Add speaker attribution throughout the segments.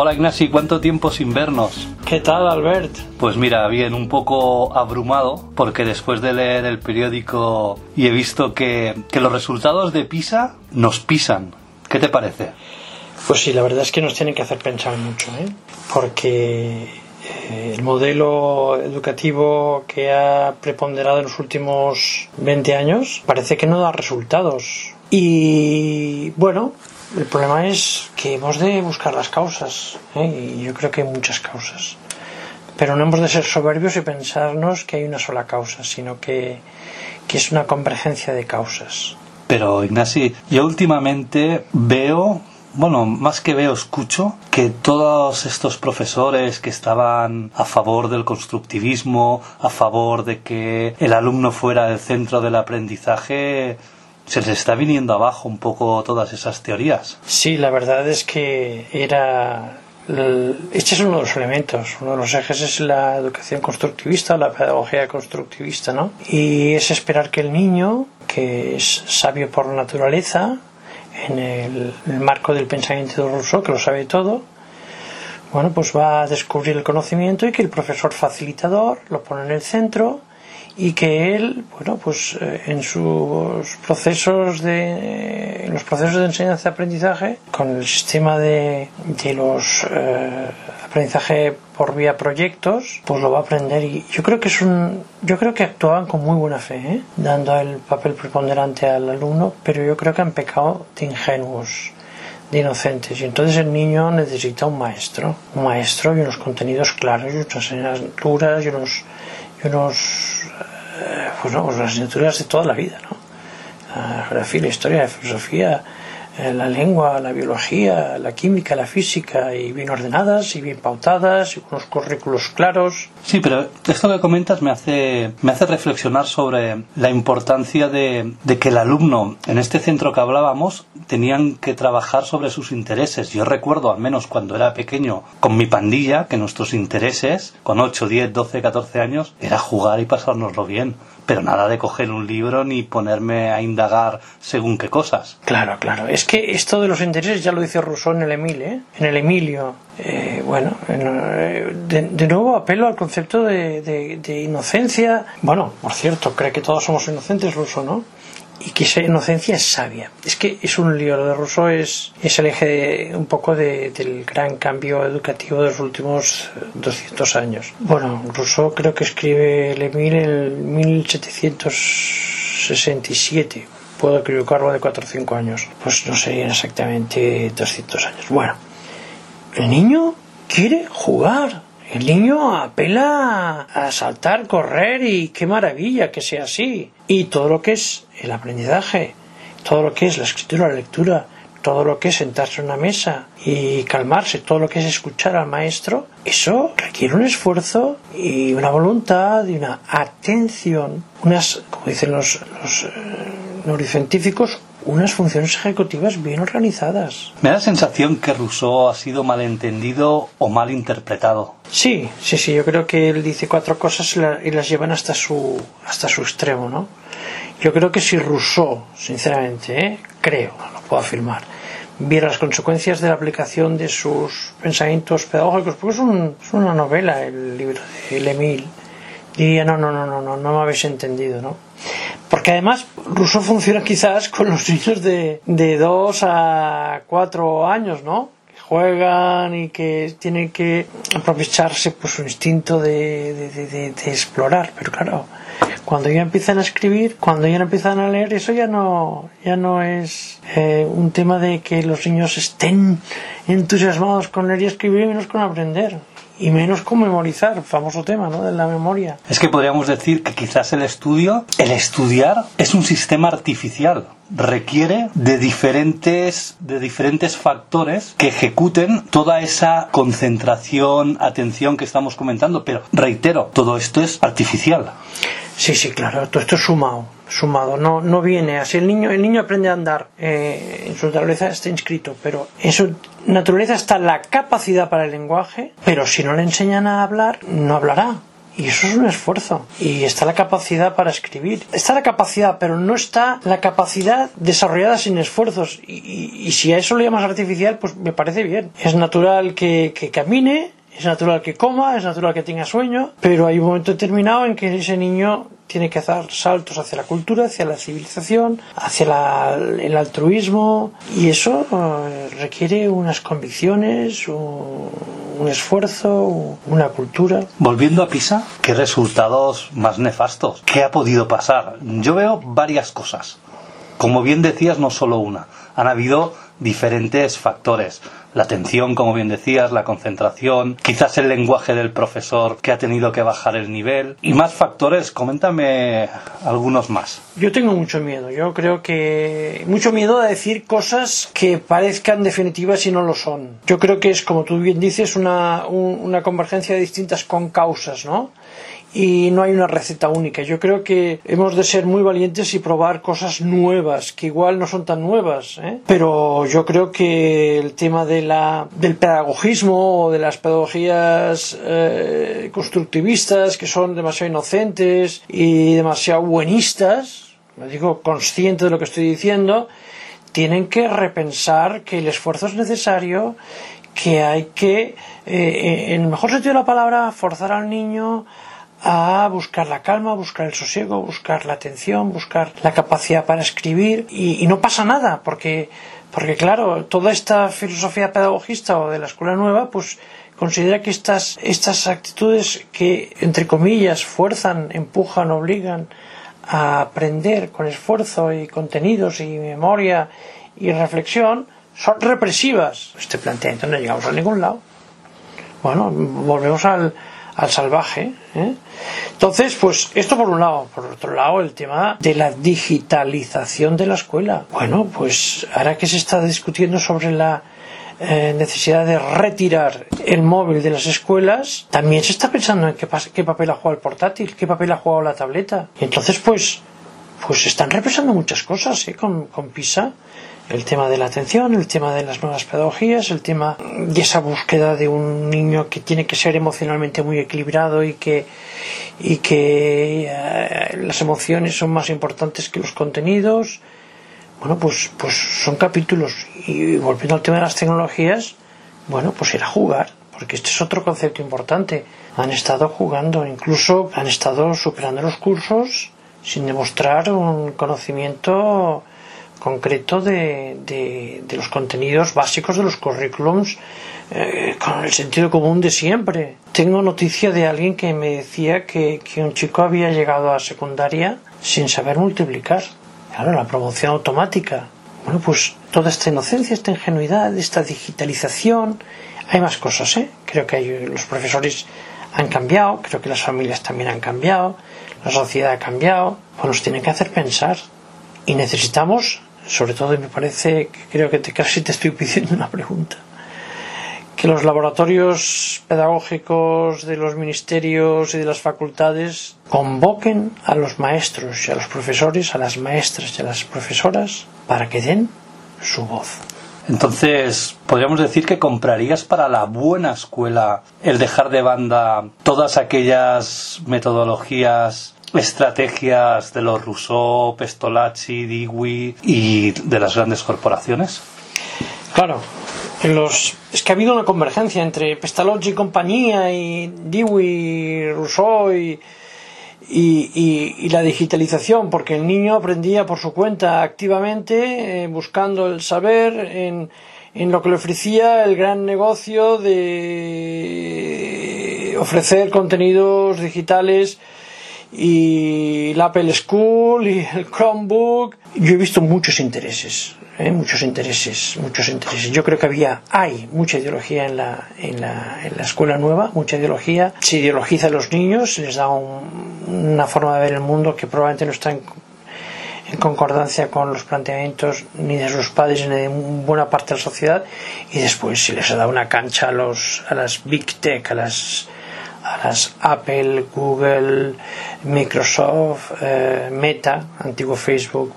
Speaker 1: Hola Ignasi, ¿cuánto tiempo sin vernos?
Speaker 2: ¿Qué tal, Albert?
Speaker 1: Pues mira, bien, un poco abrumado porque después de leer el periódico y he visto que, que los resultados de PISA nos pisan. ¿Qué te parece?
Speaker 2: Pues sí, la verdad es que nos tienen que hacer pensar mucho, ¿eh? Porque eh, el modelo educativo que ha preponderado en los últimos 20 años parece que no da resultados. Y bueno, el problema es que hemos de buscar las causas, ¿eh? y yo creo que hay muchas causas. Pero no hemos de ser soberbios y pensarnos que hay una sola causa, sino que, que es una convergencia de causas.
Speaker 1: Pero Ignasi, yo últimamente veo bueno, más que veo, escucho que todos estos profesores que estaban a favor del constructivismo, a favor de que el alumno fuera el centro del aprendizaje, se les está viniendo abajo un poco todas esas teorías.
Speaker 2: Sí, la verdad es que era este es uno de los elementos, uno de los ejes es la educación constructivista, la pedagogía constructivista, ¿no? Y es esperar que el niño, que es sabio por naturaleza, en el, marco del pensamiento de Rousseau, que lo sabe todo, bueno, pues va a descubrir el conocimiento y que el profesor facilitador lo pone en el centro y que él, bueno, pues eh, en sus procesos de, en los procesos de enseñanza-aprendizaje, con el sistema de, de los eh, aprendizaje por vía proyectos, pues lo va a aprender y yo creo que es un, yo creo que actuaban con muy buena fe, ¿eh? dando el papel preponderante al alumno, pero yo creo que han pecado de ingenuos de inocentes y entonces el niño necesita un maestro un maestro y unos contenidos claros y unas asignaturas y unos y unos pues no, pues las asignaturas de toda la vida, ¿no? La geografía, la historia, la filosofía, la lengua, la biología, la química, la física, y bien ordenadas y bien pautadas, y unos currículos claros.
Speaker 1: Sí, pero esto que comentas me hace, me hace reflexionar sobre la importancia de, de que el alumno, en este centro que hablábamos, tenían que trabajar sobre sus intereses. Yo recuerdo, al menos cuando era pequeño, con mi pandilla, que nuestros intereses, con 8, 10, 12, 14 años, era jugar y pasárnoslo bien pero nada de coger un libro ni ponerme a indagar según qué cosas.
Speaker 2: Claro, claro. Es que esto de los intereses ya lo dice Rousseau en el Emilio, ¿eh? En el Emilio. Eh, bueno, eh, de, nuevo apelo al concepto de, de, inocencia. Bueno, por cierto, cree que todos somos inocentes, Rousseau, ¿no? Y que esa inocencia es sabia. Es que es un lío, lo de Rousseau es, es el eje un poco del gran cambio educativo de los últimos 200 años. Bueno, Rousseau creo que escribe el Emil en 1767. Puedo equivocarlo de 4 o 5 años. Pues no serían exactamente 200 años. Bueno, el niño quiere jugar. El niño apela a saltar, correr y qué maravilla que sea así. Y todo lo que es el aprendizaje, todo lo que es la escritura, la lectura, todo lo que es sentarse en una mesa y calmarse, todo lo que es escuchar al maestro, eso requiere un esfuerzo y una voluntad y una atención, unas, como dicen los, los eh, neurocientíficos, unas funciones ejecutivas bien organizadas.
Speaker 1: Me da la sensación que Rousseau ha sido malentendido o mal interpretado.
Speaker 2: Sí, sí, sí, yo creo que él dice cuatro cosas y las llevan hasta su, hasta su extremo, ¿no? Yo creo que si Rousseau, sinceramente, ¿eh? creo, no lo puedo afirmar, viera las consecuencias de la aplicación de sus pensamientos pedagógicos, porque es, es una novela el libro de Lemil, diría no, no, no, no, no, no me habéis entendido, ¿no? Porque además Rousseau funciona quizás con los niños de, de 2 a 4 años, ¿no? Que juegan y que tienen que aprovecharse pues su instinto de, de, explorar, pero claro, cuando ya empiezan a escribir, cuando ya empiezan a leer, eso ya no, ya no es eh, un tema de que los niños estén entusiasmados con leer y escribir, menos con aprender y menos con memorizar, famoso tema, ¿no? De la memoria.
Speaker 1: Es que podríamos decir que quizás el estudio, el estudiar, es un sistema artificial. Requiere de diferentes, de diferentes factores que ejecuten toda esa concentración, atención que estamos comentando. Pero reitero, todo esto es artificial.
Speaker 2: Sí, sí, claro, todo esto es sumado, sumado, no, no viene así. El niño, el niño aprende a andar, eh, en su naturaleza está inscrito, pero en su naturaleza está la capacidad para el lenguaje, pero si no le enseñan a hablar, no hablará. Y eso es un esfuerzo. Y está la capacidad para escribir. Está la capacidad, pero no está la capacidad desarrollada sin esfuerzos. Y, si a eso lo llamas artificial, pues me parece bien. Es natural que, que camine, es natural que coma, es natural que tenga sueño, pero hay un momento determinado en que ese niño tiene que hacer saltos hacia la cultura, hacia la civilización, hacia el altruismo y eso eh, requiere unas convicciones, un, un, esfuerzo, una cultura.
Speaker 1: Volviendo a Pisa, ¿qué resultados más nefastos? ¿Qué ha podido pasar? Yo veo varias cosas. Como bien decías, no solo una. Han habido diferentes factores. La atención, como bien decías, la concentración, quizás el lenguaje del profesor que ha tenido que bajar el nivel y más factores. Coméntame algunos más.
Speaker 2: Yo tengo mucho miedo. Yo creo que mucho miedo a decir cosas que parezcan definitivas y no lo son. Yo creo que es, como tú bien dices, una, una convergencia de distintas concausas, ¿no? Y no hay una receta única. Yo creo que hemos de ser muy valientes y probar cosas nuevas, que igual no son tan nuevas, ¿eh? pero yo creo que el tema de la, del pedagogismo o de las pedagogías eh, constructivistas, que son demasiado inocentes y demasiado buenistas, lo digo consciente de lo que estoy diciendo, tienen que repensar que el esfuerzo es necesario, que hay que, eh, en el mejor sentido de la palabra, forzar al niño a buscar la calma, buscar el sosiego, buscar la atención, buscar la capacidad para escribir y, no pasa nada porque porque claro, toda esta filosofía pedagogista o de la escuela nueva pues considera que estas, estas actitudes que entre comillas fuerzan, empujan, obligan a aprender con esfuerzo y contenidos y memoria y reflexión son represivas. Este planteamiento no llegamos a ningún lado. Bueno, volvemos al, al salvaje. ¿eh? Entonces, pues esto por un lado. Por otro lado, el tema de la digitalización de la escuela. Bueno, pues ahora que se está discutiendo sobre la eh, necesidad de retirar el móvil de las escuelas, también se está pensando en qué, qué papel ha jugado el portátil, qué papel ha jugado la tableta. Y entonces, pues, pues se están repensando muchas cosas ¿eh? con, con PISA el tema de la atención, el tema de las nuevas pedagogías, el tema de esa búsqueda de un niño que tiene que ser emocionalmente muy equilibrado y que, y que eh, las emociones son más importantes que los contenidos. Bueno, pues, pues son capítulos. Y volviendo al tema de las tecnologías, bueno, pues ir a jugar, porque este es otro concepto importante. Han estado jugando, incluso han estado superando los cursos sin demostrar un conocimiento concreto de, de, los contenidos básicos de los currículums eh, con el sentido común de siempre. Tengo noticia de alguien que me decía que, que un chico había llegado a secundaria sin saber multiplicar. Claro, la promoción automática. Bueno, pues toda esta inocencia, esta ingenuidad, esta digitalización. Hay más cosas, ¿eh? Creo que los profesores han cambiado, creo que las familias también han cambiado, la sociedad ha cambiado. Pues nos tiene que hacer pensar. Y necesitamos sobre todo y me parece que creo que te, casi te estoy pidiendo una pregunta que los laboratorios pedagógicos de los ministerios y de las facultades convoquen a los maestros y a los profesores, a las maestras y a las profesoras para que den su voz.
Speaker 1: Entonces, podríamos decir que comprarías para la buena escuela el dejar de banda todas aquellas metodologías estrategias de los Rousseau, Pestolacci, Dewey y de las grandes corporaciones?
Speaker 2: Claro, en los, es que ha habido una convergencia entre Pestalozzi y compañía y Dewey, Rousseau y, y, la digitalización, porque el niño aprendía por su cuenta activamente, eh, buscando el saber en, en lo que le ofrecía el gran negocio de ofrecer contenidos digitales y el Apple School y el Chromebook. Yo he visto muchos intereses, ¿eh? muchos intereses, muchos intereses. Yo creo que había, hay mucha ideología en la, en la, en la escuela nueva, mucha ideología. Se ideologiza a los niños, se les da una forma de ver el mundo que probablemente no está en, concordancia con los planteamientos ni de sus padres ni de buena parte de la sociedad y después se les da una cancha a los a las big tech a las a las Apple, Google, Microsoft, eh, Meta, antiguo Facebook,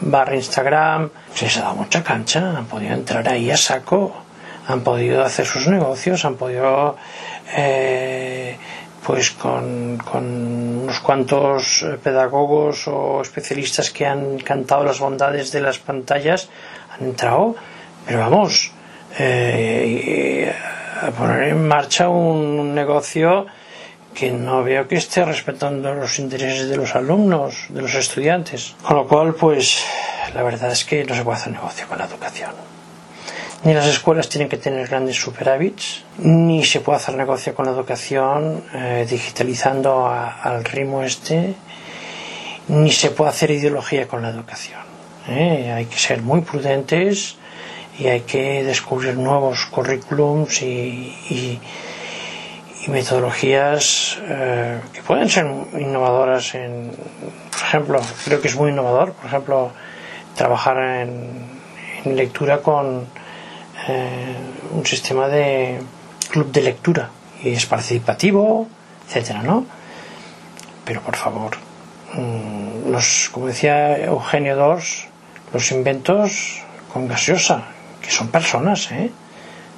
Speaker 2: barra Instagram, se les ha dado mucha cancha, han podido entrar ahí a saco, han podido hacer sus negocios, han podido eh, pues con, unos cuantos pedagogos o especialistas que han cantado las bondades de las pantallas, han entrado, pero vamos, eh, a poner en marcha un, negocio que no veo que esté respetando los intereses de los alumnos, de los estudiantes. Con lo cual, pues, la verdad es que no se puede hacer negocio con la educación. Ni las escuelas tienen que tener grandes superávits, ni se puede hacer negocio con la educación eh, digitalizando al ritmo este, ni se puede hacer ideología con la educación. ¿eh? Hay que ser muy prudentes y hay que descubrir nuevos currículums y, metodologías eh, que pueden ser innovadoras en, por ejemplo, creo que es muy innovador, por ejemplo, trabajar en, lectura con eh, un sistema de club de lectura y es participativo, etcétera, ¿no? Pero por favor, mm, los, como decía Eugenio II, los inventos con gaseosa, son personas, ¿eh?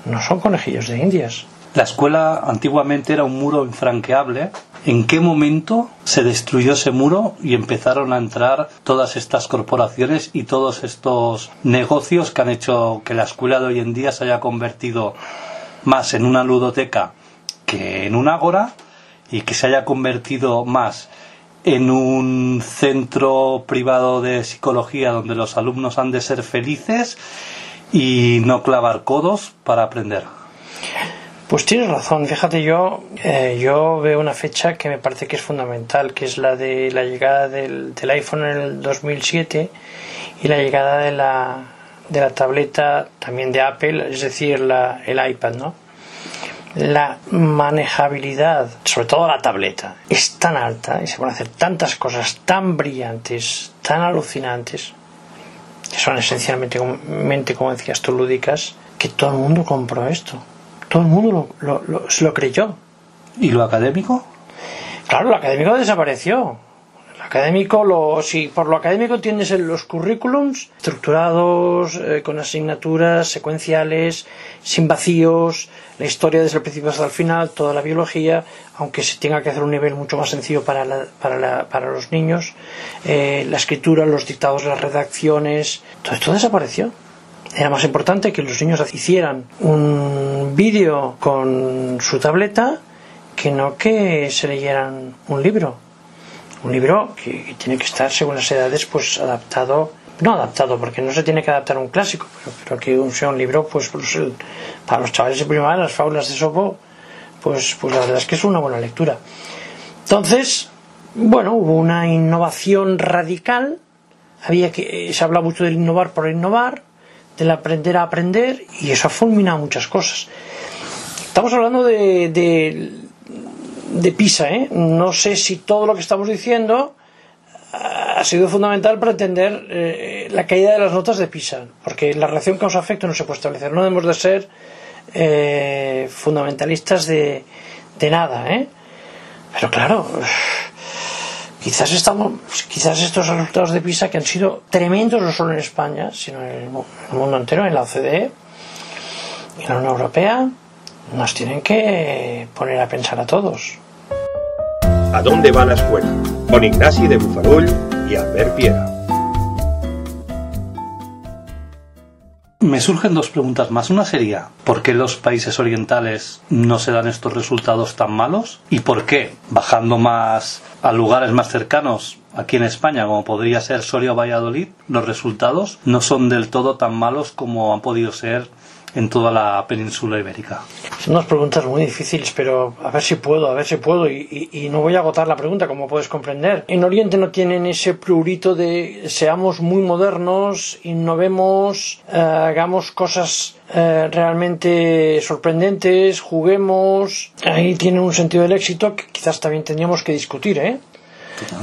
Speaker 2: no son conejillos de indias.
Speaker 1: La escuela antiguamente era un muro infranqueable. ¿En qué momento se destruyó ese muro y empezaron a entrar todas estas corporaciones y todos estos negocios que han hecho que la escuela de hoy en día se haya convertido más en una ludoteca que en un ágora y que se haya convertido más en un centro privado de psicología donde los alumnos han de ser felices y no clavar codos para aprender.
Speaker 2: Pues tienes razón, fíjate yo, eh, yo veo una fecha que me parece que es fundamental, que es la de la llegada del, iPhone en el 2007 y la llegada de la, de la tableta también de Apple, es decir, la, el iPad, ¿no? La manejabilidad, sobre todo la tableta, es tan alta y se pueden hacer tantas cosas tan brillantes, tan alucinantes, que son esencialmente, como decías tú, lúdicas, que todo el mundo compró esto. Todo el mundo lo, lo, se lo creyó.
Speaker 1: ¿Y lo académico?
Speaker 2: Claro, lo académico desapareció. Académico, lo, si por lo académico tienes los currículums estructurados, eh, con asignaturas secuenciales, sin vacíos, la historia desde el principio hasta el final, toda la biología, aunque se tenga que hacer un nivel mucho más sencillo para, para, para los niños, eh, la escritura, los dictados, las redacciones, todo esto desapareció. Era más importante que los niños hicieran un vídeo con su tableta que no que se leyeran un libro. Un libro que, tiene que estar, según las edades, pues adaptado no adaptado, porque no se tiene que adaptar a un clásico, pero, que sea un libro, pues, para los chavales de primaria, las fábulas de Sopo, pues, pues la verdad es que es una buena lectura. Entonces, bueno, hubo una innovación radical, había que, se habla mucho del innovar por innovar, del aprender a aprender, y eso ha fulminado muchas cosas. Estamos hablando de, de PISA, ¿eh? No sé si todo lo que estamos diciendo ha sido fundamental para entender eh, la caída de las notas de PISA, porque la relación causa-efecto no se puede establecer. No debemos de ser eh, fundamentalistas de, nada, ¿eh? Pero claro, quizás estamos, quizás estos resultados de PISA que han sido tremendos no solo en España, sino en el, mundo entero, en la OCDE en la Unión Europea, nos tienen que poner a pensar a todos.
Speaker 3: ¿A dónde va la escuela? Con Ignasi de Bufarull y Albert Piera.
Speaker 1: Me surgen dos preguntas más. Una sería, ¿por qué los países orientales no se dan estos resultados tan malos? ¿Y por qué, bajando más a lugares más cercanos, aquí en España, como podría ser Soria o Valladolid, los resultados no son del todo tan malos como han podido ser en toda la península ibérica?
Speaker 2: Son dos preguntas muy difíciles, pero a ver si puedo, a ver si puedo. Y, no voy a agotar la pregunta, como puedes comprender. En Oriente no tienen ese prurito de seamos muy modernos, innovemos, eh, hagamos cosas eh, realmente sorprendentes, juguemos. Ahí tienen un sentido del éxito que quizás también tendríamos que discutir, ¿eh?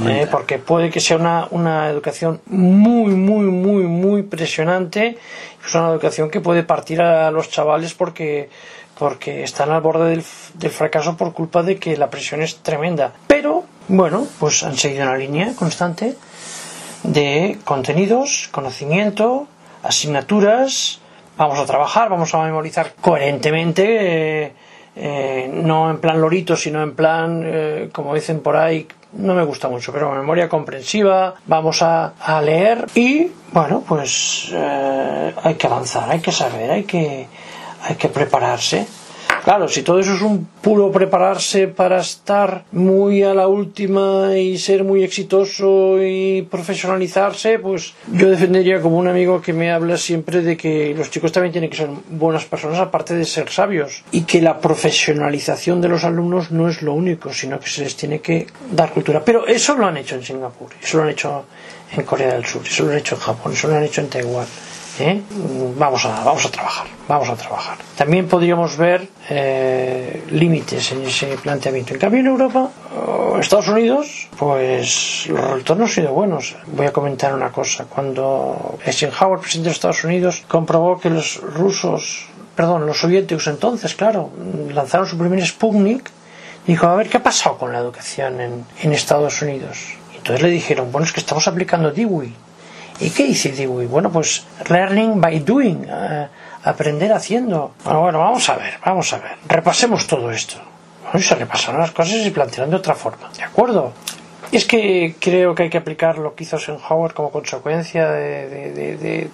Speaker 2: Eh, porque puede que sea una, una educación muy, muy, muy, muy presionante. Es una educación que puede partir a los chavales porque, porque están al borde del, del fracaso por culpa de que la presión es tremenda. Pero, bueno, pues han seguido una línea constante de contenidos, conocimiento, asignaturas. Vamos a trabajar, vamos a memorizar coherentemente. Eh, eh, no en plan lorito, sino en plan, eh, como dicen por ahí, no me gusta mucho, pero memoria comprensiva, vamos a, a leer y, bueno, pues eh, hay que avanzar, hay que saber, hay que, hay que prepararse. Claro, si todo eso es un puro prepararse para estar muy a la última y ser muy exitoso y profesionalizarse, pues yo defendería como un amigo que me habla siempre de que los chicos también tienen que ser buenas personas aparte de ser sabios y que la profesionalización de los alumnos no es lo único, sino que se les tiene que dar cultura. Pero eso lo han hecho en Singapur, eso lo han hecho en Corea del Sur, eso lo han hecho en Japón, eso lo han hecho en Taiwán. ¿Eh? Vamos, a, vamos a trabajar, vamos a trabajar. También podríamos ver eh, límites en ese planteamiento. En cambio, en Europa, o Estados Unidos, pues los no han sido buenos. Voy a comentar una cosa. Cuando Eisenhower, presidente de Estados Unidos, comprobó que los rusos, perdón, los soviéticos entonces, claro, lanzaron su primer Sputnik, dijo, a ver, ¿qué ha pasado con la educación en, en Estados Unidos? Entonces le dijeron, bueno, es que estamos aplicando Dewey. ¿Y qué dice Dewey? Bueno, pues learning by doing, uh, aprender haciendo. Bueno, bueno, vamos a ver, vamos a ver. Repasemos todo esto. Bueno, se repasaron las cosas y plantearon de otra forma. ¿De acuerdo? Es que creo que hay que aplicar lo que hizo Eisenhower como consecuencia de,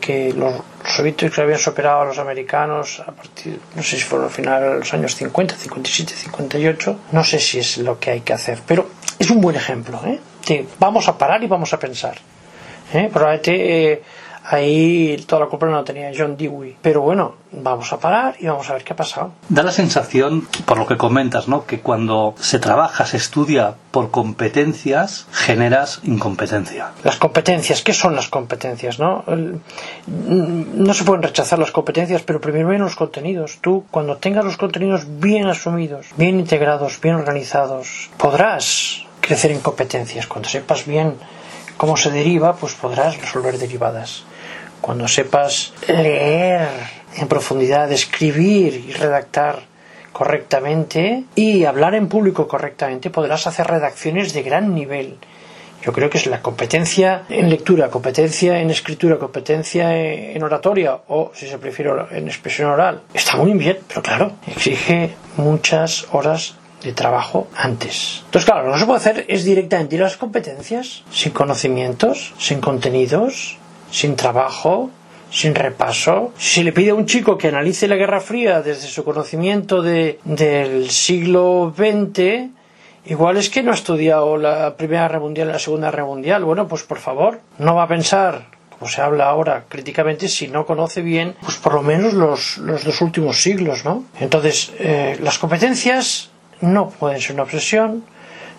Speaker 2: que los soviéticos habían superado a los americanos a partir, no sé si fueron al final de los años 50, 57, 58. No sé si es lo que hay que hacer, pero es un buen ejemplo. ¿eh? Vamos a parar y vamos a pensar. ¿Eh? Probablemente eh, ahí toda la culpa no la tenía John Dewey. Pero bueno, vamos a parar y vamos a ver qué ha pasado.
Speaker 1: Da la sensación, por lo que comentas, ¿no? que cuando se trabaja, se estudia por competencias, generas incompetencia.
Speaker 2: Las competencias, ¿qué son las competencias? No, no se pueden rechazar las competencias, pero primero ven los contenidos. Tú, cuando tengas los contenidos bien asumidos, bien integrados, bien organizados, podrás crecer en competencias. Cuando sepas bien cómo se deriva, pues podrás resolver derivadas. Cuando sepas leer en profundidad, escribir y redactar correctamente y hablar en público correctamente, podrás hacer redacciones de gran nivel. Yo creo que es la competencia en lectura, competencia en escritura, competencia en oratoria o, si se prefiere, en expresión oral. Está muy bien, pero claro, exige muchas horas de trabajo antes. Entonces, claro, lo que se puede hacer es directamente ir a las competencias sin conocimientos, sin contenidos, sin trabajo, sin repaso. Si le pide a un chico que analice la Guerra Fría desde su conocimiento de, del siglo XX, igual es que no ha estudiado la Primera Guerra Mundial y la Segunda Guerra Mundial. Bueno, pues por favor, no va a pensar como se habla ahora críticamente, si no conoce bien, pues por lo menos los, los dos últimos siglos, ¿no? Entonces, eh, las competencias no pueden ser una obsesión.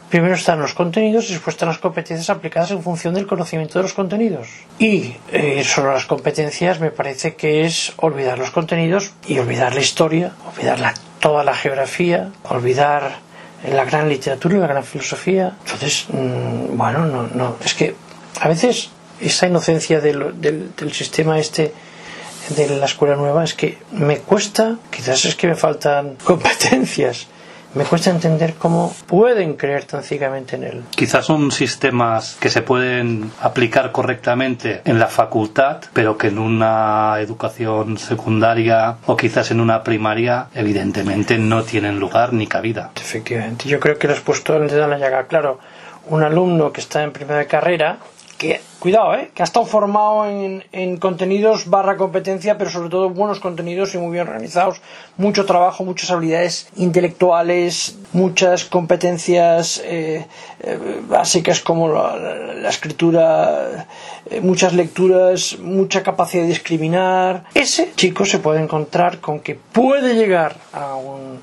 Speaker 2: Primero están los contenidos y después están las competencias aplicadas en función del conocimiento de los contenidos. Y eh, solo las competencias me parece que es olvidar los contenidos y olvidar la historia, olvidar la- toda la geografía, olvidar la gran literatura y la gran filosofía. Entonces, mm, bueno, no, no, es que a veces esa inocencia del, del, del sistema este de la escuela nueva es que me cuesta, quizás es que me faltan competencias, me cuesta entender cómo pueden creer tan ciegamente en él.
Speaker 1: Quizás son sistemas que se pueden aplicar correctamente en la facultad, pero que en una educación secundaria o quizás en una primaria evidentemente no tienen lugar ni cabida.
Speaker 2: Efectivamente, yo creo que lo has puesto el dedo en la llaga. Claro, un alumno que está en primera carrera, que, cuidado, ¿eh? que ha estado formado en, en contenidos barra competencia, pero sobre todo buenos contenidos y muy bien organizados, mucho trabajo, muchas habilidades intelectuales, muchas competencias eh, eh, básicas como la, la- escritura, eh, muchas lecturas, mucha capacidad de discriminar. Ese chico se puede encontrar con que puede llegar a un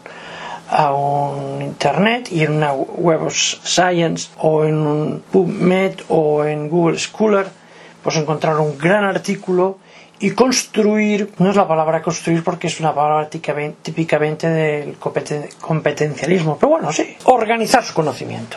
Speaker 2: a un internet y en una web of science o en un PubMed o en Google Scholar pues encontrar un gran artículo y construir, no es la palabra construir porque es una palabra típicamente, del competen- competencialismo, pero bueno, sí, organizar su conocimiento.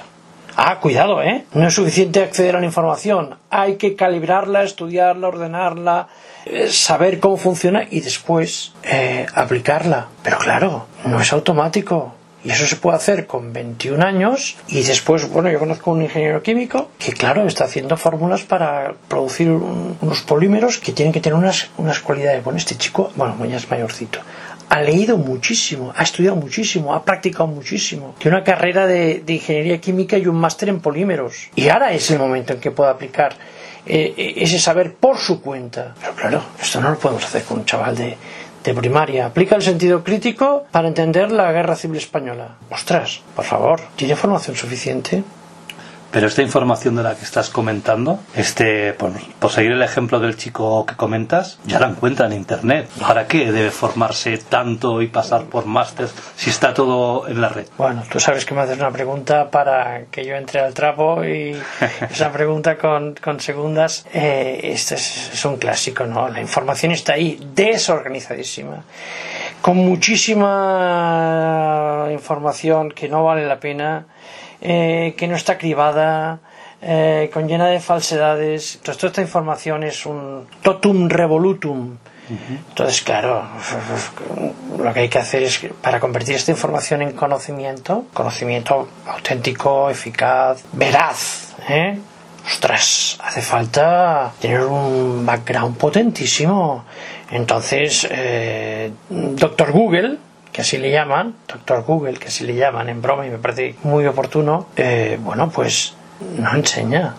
Speaker 2: Ah, cuidado, ¿eh? No es suficiente acceder a la información. Hay que calibrarla, estudiarla, ordenarla, eh, saber cómo funciona y después eh, aplicarla. Pero claro, no es automático. Y eso se puede hacer con 21 años y después, bueno, yo conozco un ingeniero químico que, claro, está haciendo fórmulas para producir un- unos polímeros que tienen que tener unas, unas cualidades. Bueno, este chico, bueno, ya es mayorcito, ha leído muchísimo, ha estudiado muchísimo, ha practicado muchísimo. Tiene una carrera de, ingeniería química y un máster en polímeros. Y ahora es el momento en que pueda aplicar eh, eh, ese saber por su cuenta. Pero claro, esto no lo podemos hacer con un chaval de, de primaria. Aplica el sentido crítico para entender la guerra civil española. Ostras, por favor, ¿tiene formación suficiente?
Speaker 1: Pero esta información de la que estás comentando, este, por, seguir el ejemplo del chico que comentas, ya la encuentra en internet. ¿Para qué debe formarse tanto y pasar por máster si está todo en la red?
Speaker 2: Bueno, tú sabes que me haces una pregunta para que yo entre al trapo y esa pregunta con, con segundas, eh, este es, es un clásico, ¿no? La información está ahí, desorganizadísima con muchísima información que no vale la pena eh, que no está cribada, eh, con llena de falsedades. Entonces, toda esta información es un totum revolutum. Entonces, claro, lo que hay que hacer es, para convertir esta información en conocimiento, conocimiento auténtico, eficaz, veraz, ¿eh? Ostras, hace falta tener un background potentísimo. Entonces, eh, Doctor Google, que así le llaman, doctor Google, que así le llaman en broma y me parece muy oportuno, eh, bueno, pues no enseña.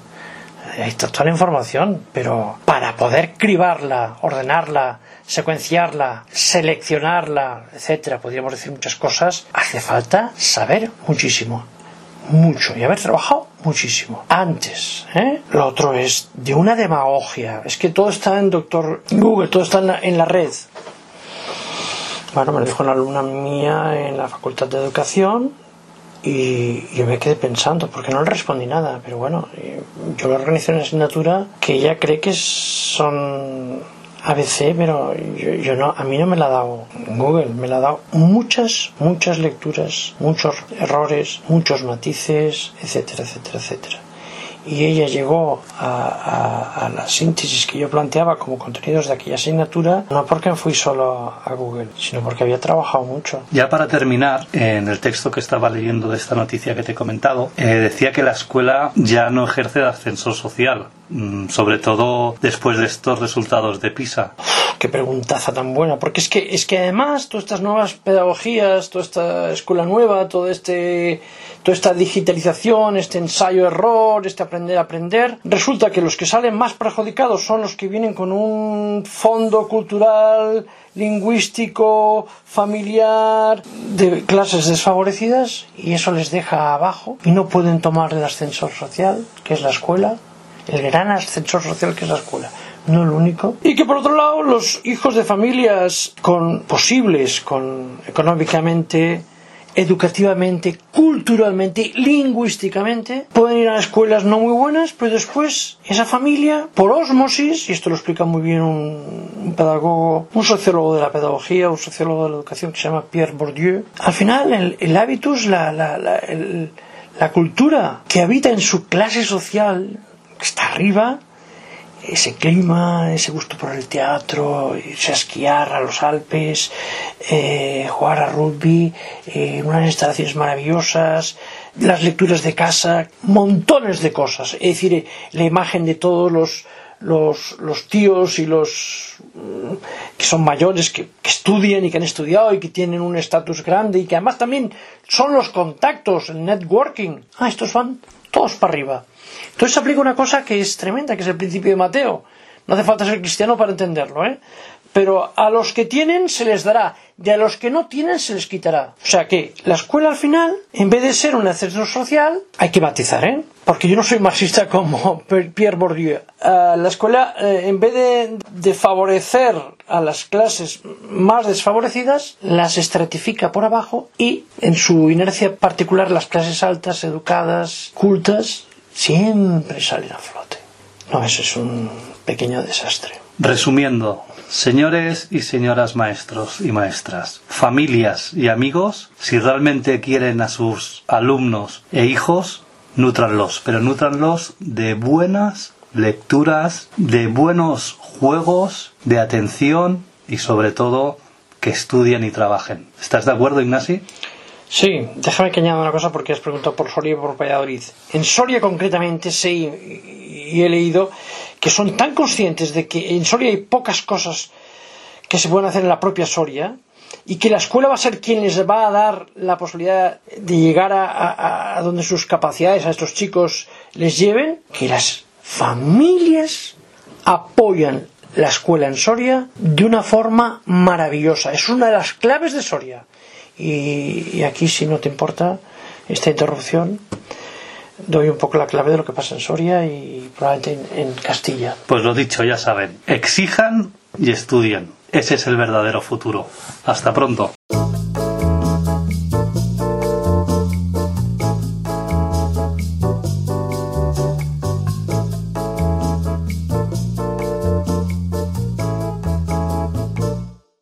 Speaker 2: Está toda la información, pero para poder cribarla, ordenarla, secuenciarla, seleccionarla, etcétera, podríamos decir muchas cosas, hace falta saber muchísimo, mucho y haber trabajado muchísimo antes. ¿eh? Lo otro es de una demagogia. Es que todo está en Doctor Google, todo está en la red. Bueno, me lo dijo una alumna mía en la Facultad de Educación y yo me quedé pensando, porque no le respondí nada, pero bueno, yo le organizé una asignatura que ella cree que son ABC, pero yo, no, a mí no me la ha dado Google, me la ha dado muchas, muchas lecturas, muchos errores, muchos matices, etcétera, etcétera, etcétera y ella llegó a, la síntesis que yo planteaba como contenidos de aquella asignatura, no porque fui solo a Google, sino porque había trabajado mucho.
Speaker 1: Ya para terminar, en el texto que estaba leyendo de esta noticia que te he comentado, eh, decía que la escuela ya no ejerce de ascensor social, sobre todo después de estos resultados de PISA.
Speaker 2: Qué preguntaza tan buena, porque es que, es que además todas estas nuevas pedagogías, toda esta escuela nueva, todo este toda esta digitalización, este ensayo-error, este aprender-aprender, resulta que los que salen más perjudicados son los que vienen con un fondo cultural, lingüístico, familiar, de clases desfavorecidas, y eso les deja abajo, y no pueden tomar el ascensor social, que es la escuela, el gran ascensor social que es la escuela no el único. Y que por otro lado los hijos de familias posibles, con económicamente educativamente, culturalmente, lingüísticamente, pueden ir a escuelas no muy buenas, pero después esa familia, por osmosis, y esto lo explica muy bien un, pedagogo, un sociólogo de la pedagogía, un sociólogo de la educación que se llama Pierre Bourdieu, al final el, el hábitus, la, cultura que habita en su clase social, está arriba, ese clima, ese gusto por el teatro, irse a esquiar a los Alpes, eh, jugar a rugby, eh, unas instalaciones maravillosas, las lecturas de casa, montones de cosas. Es decir, la imagen de todos los, los, los tíos y los mm, que son mayores, que, que, estudian y que han estudiado y que tienen un estatus grande y que además también son los contactos, el networking. Ah, estos van todos para arriba. Entonces se aplica una cosa que es tremenda, que es el principio de Mateo. No hace falta ser cristiano para entenderlo, ¿eh? Pero a los que tienen se les dará, y a los que no tienen se les quitará. O sea que la escuela al final, en vez de ser un ascensor social, hay que batizar, ¿eh? Porque yo no soy marxista como Pierre Bourdieu. Ah, la escuela, eh, en vez de, de favorecer a las clases más desfavorecidas, las estratifica por abajo y, en su inercia particular, las clases altas, educadas, cultas, siempre salen a flote. No, eso es un pequeño desastre.
Speaker 1: Resumiendo, señores y señoras maestros y maestras, familias y amigos, si realmente quieren a sus alumnos e hijos, nútranlos, pero nútranlos de buenas lecturas, de buenos juegos, de atención y sobre todo que estudien y trabajen. ¿Estás de acuerdo, Ignasi?
Speaker 2: Sí, déjame que añada una cosa porque has preguntado por Soria y por Valladolid. En Soria concretamente sé y he leído que son tan conscientes de que en Soria hay pocas cosas que se pueden hacer en la propia Soria y que la escuela va a ser quien les va a dar la posibilidad de llegar a, donde sus capacidades a estos chicos les lleven, que las familias apoyan la escuela en Soria de una forma maravillosa. Es una de las claves de Soria. Y, aquí, si no te importa esta interrupción, doy un poco la clave de lo que pasa en Soria y probablemente en, en Castilla.
Speaker 1: Pues lo dicho, ya saben, exijan y estudien. Ese es el verdadero futuro. Hasta pronto.